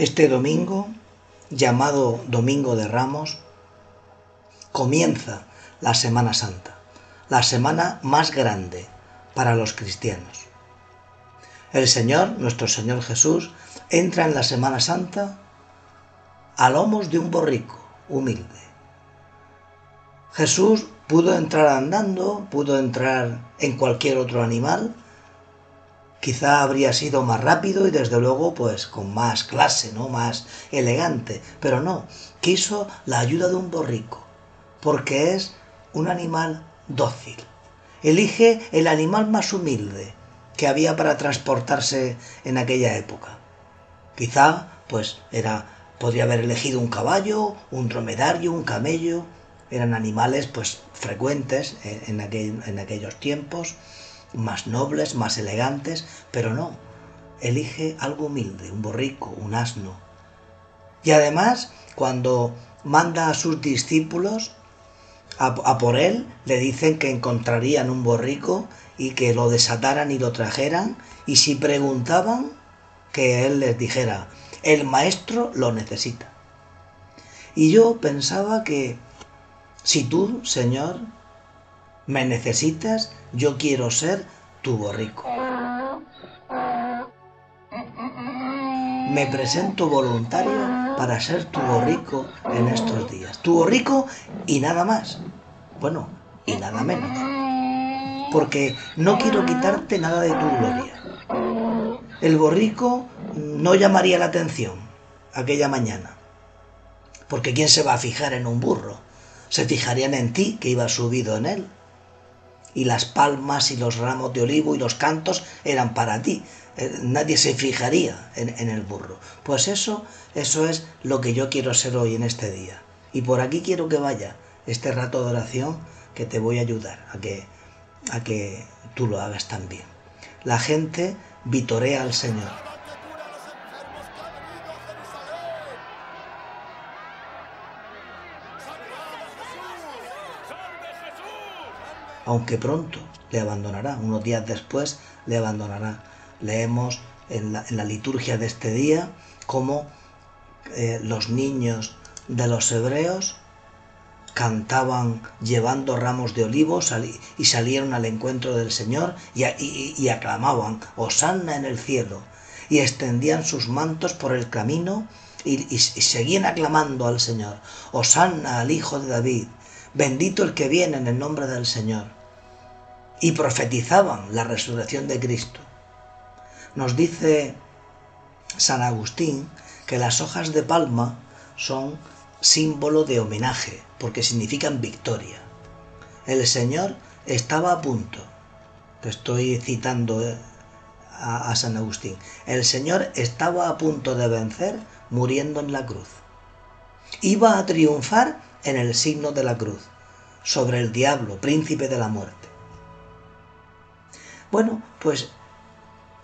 Este domingo, llamado Domingo de Ramos, comienza la Semana Santa, la semana más grande para los cristianos. El Señor, nuestro Señor Jesús, entra en la Semana Santa a lomos de un borrico humilde. Jesús pudo entrar andando, pudo entrar en cualquier otro animal, quizá habría sido más rápido y desde luego pues con más clase, ¿no? Más elegante, pero no, quiso la ayuda de un borrico, porque es un animal dócil. Elige el animal más humilde que había para transportarse en aquella época. Quizá pues era podría haber elegido un caballo, un dromedario, un camello, eran animales pues frecuentes en, en aquellos tiempos más nobles, más elegantes, pero no, elige algo humilde, un borrico, un asno. Y además, cuando manda a sus discípulos a, por él, le dicen que encontrarían un borrico y que lo desataran y lo trajeran, y si preguntaban, que él les dijera, el maestro lo necesita. Y yo pensaba que si tú, Señor, me necesitas, yo quiero ser tu borrico. Me presento voluntario para ser tu borrico en estos días. Tu borrico y nada más. Bueno, y nada menos. Porque no quiero quitarte nada de tu gloria. El borrico no llamaría la atención aquella mañana. Porque ¿quién se va a fijar en un burro? Se fijarían en ti que ibas subido en él y las palmas y los ramos de olivo y los cantos eran para ti. Eh, nadie se fijaría en, el burro. Pues eso, eso es lo que yo quiero ser hoy en este día. Y por aquí quiero que vaya este rato de oración que te voy a ayudar a que, a que tú lo hagas también. La gente vitorea al Señor aunque pronto le abandonará, unos días después le abandonará. Leemos en la, liturgia de este día cómo eh, los niños de los hebreos cantaban llevando ramos de olivos y salieron al encuentro del Señor y, aclamaban, Hosanna en el cielo, y extendían sus mantos por el camino y, y seguían aclamando al Señor, Hosanna al Hijo de David, bendito el que viene en el nombre del Señor. Y profetizaban la resurrección de Cristo. Nos dice San Agustín que las hojas de palma son símbolo de homenaje, porque significan victoria. El Señor estaba a punto, te estoy citando eh, a, a, San Agustín, el Señor estaba a punto de vencer muriendo en la cruz. Iba a triunfar en el signo de la cruz, sobre el diablo, príncipe de la muerte. Bueno, pues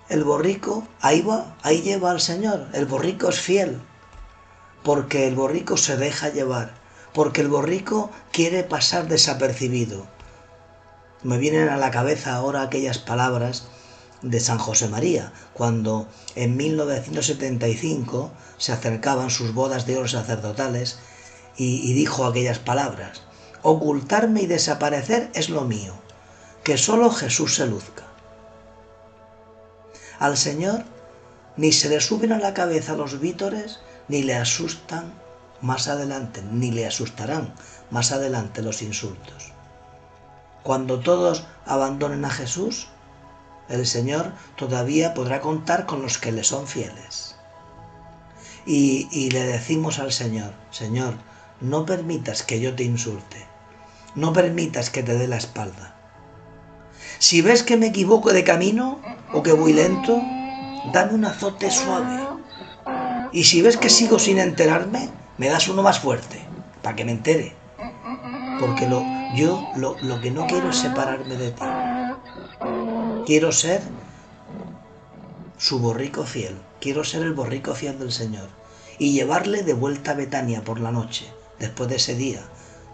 el borrico ahí va, ahí lleva al Señor. El borrico es fiel, porque el borrico se deja llevar, porque el borrico quiere pasar desapercibido. Me vienen a la cabeza ahora aquellas palabras de San José María, cuando en 1975 se acercaban sus bodas de oro sacerdotales y, dijo aquellas palabras, ocultarme y desaparecer es lo mío, que solo Jesús se luzca. Al Señor ni se le suben a la cabeza los vítores, ni le asustan más adelante, ni le asustarán más adelante los insultos. Cuando todos abandonen a Jesús, el Señor todavía podrá contar con los que le son fieles. Y, y le decimos al Señor, Señor, no permitas que yo te insulte. No permitas que te dé la espalda. Si ves que me equivoco de camino o que voy lento, dame un azote suave. Y si ves que sigo sin enterarme, me das uno más fuerte, para que me entere. Porque yo lo, lo que no quiero es separarme de ti. Quiero ser su borrico fiel. Quiero ser el borrico fiel del Señor. Y llevarle de vuelta a Betania por la noche después de ese día,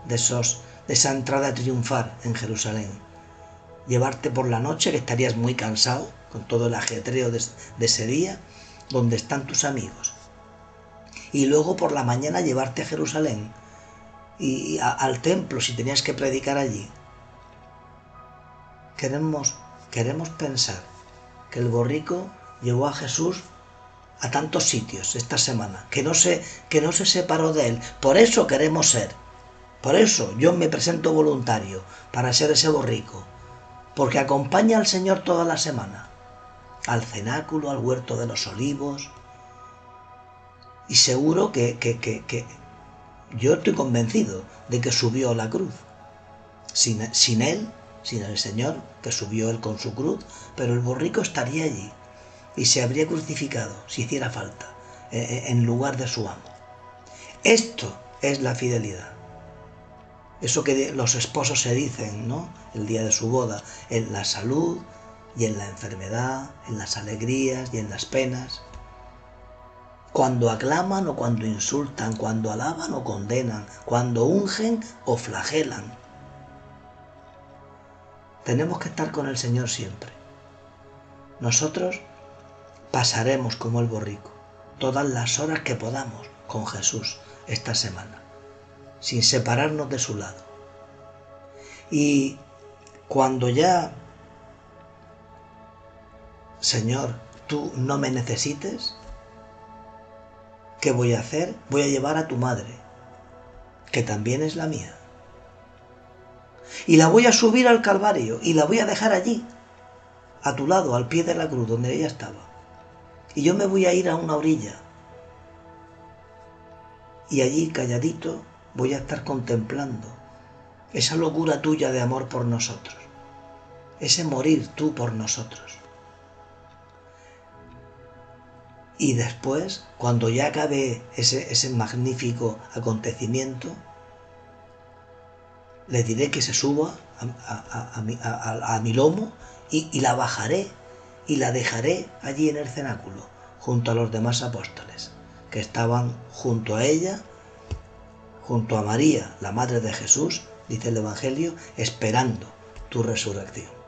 de, de esa entrada a triunfar en Jerusalén. Llevarte por la noche, que estarías muy cansado con todo el ajetreo de, ese día, donde están tus amigos. y luego por la mañana llevarte a Jerusalén y, al templo si tenías que predicar allí. Queremos, queremos pensar que el borrico llevó a Jesús a tantos sitios esta semana, que no se, que no se separó de él. Por eso queremos ser. Por eso yo me presento voluntario para ser ese borrico, porque acompaña al Señor toda la semana, al cenáculo, al huerto de los olivos, y seguro que, que, que, yo estoy convencido de que subió la cruz. Sin, sin él, sin el Señor, que subió él con su cruz, pero el borrico estaría allí y se habría crucificado, si hiciera falta, e, e, en lugar de su amo. Esto es la fidelidad. Eso que los esposos se dicen, ¿no? El día de su boda, en la salud y en la enfermedad, en las alegrías y en las penas. Cuando aclaman o cuando insultan, cuando alaban o condenan, cuando ungen o flagelan. Tenemos que estar con el Señor siempre. Nosotros pasaremos como el borrico todas las horas que podamos con Jesús esta semana, sin separarnos de su lado. Y cuando ya, Señor, tú no me necesites, ¿qué voy a hacer? Voy a llevar a tu madre, que también es la mía. Y la voy a subir al Calvario y la voy a dejar allí, a tu lado, al pie de la cruz, donde ella estaba y yo me voy a ir a una orilla. Y allí, calladito, voy a estar contemplando esa locura tuya de amor por nosotros, ese morir tú por nosotros. Y después, cuando ya acabe ese, ese magnífico acontecimiento, le diré que se suba a, mi, lomo y la bajaré y la dejaré allí en el cenáculo, junto a los demás apóstoles, que estaban junto a ella, junto a María, la Madre de Jesús, dice el Evangelio, esperando tu resurrección.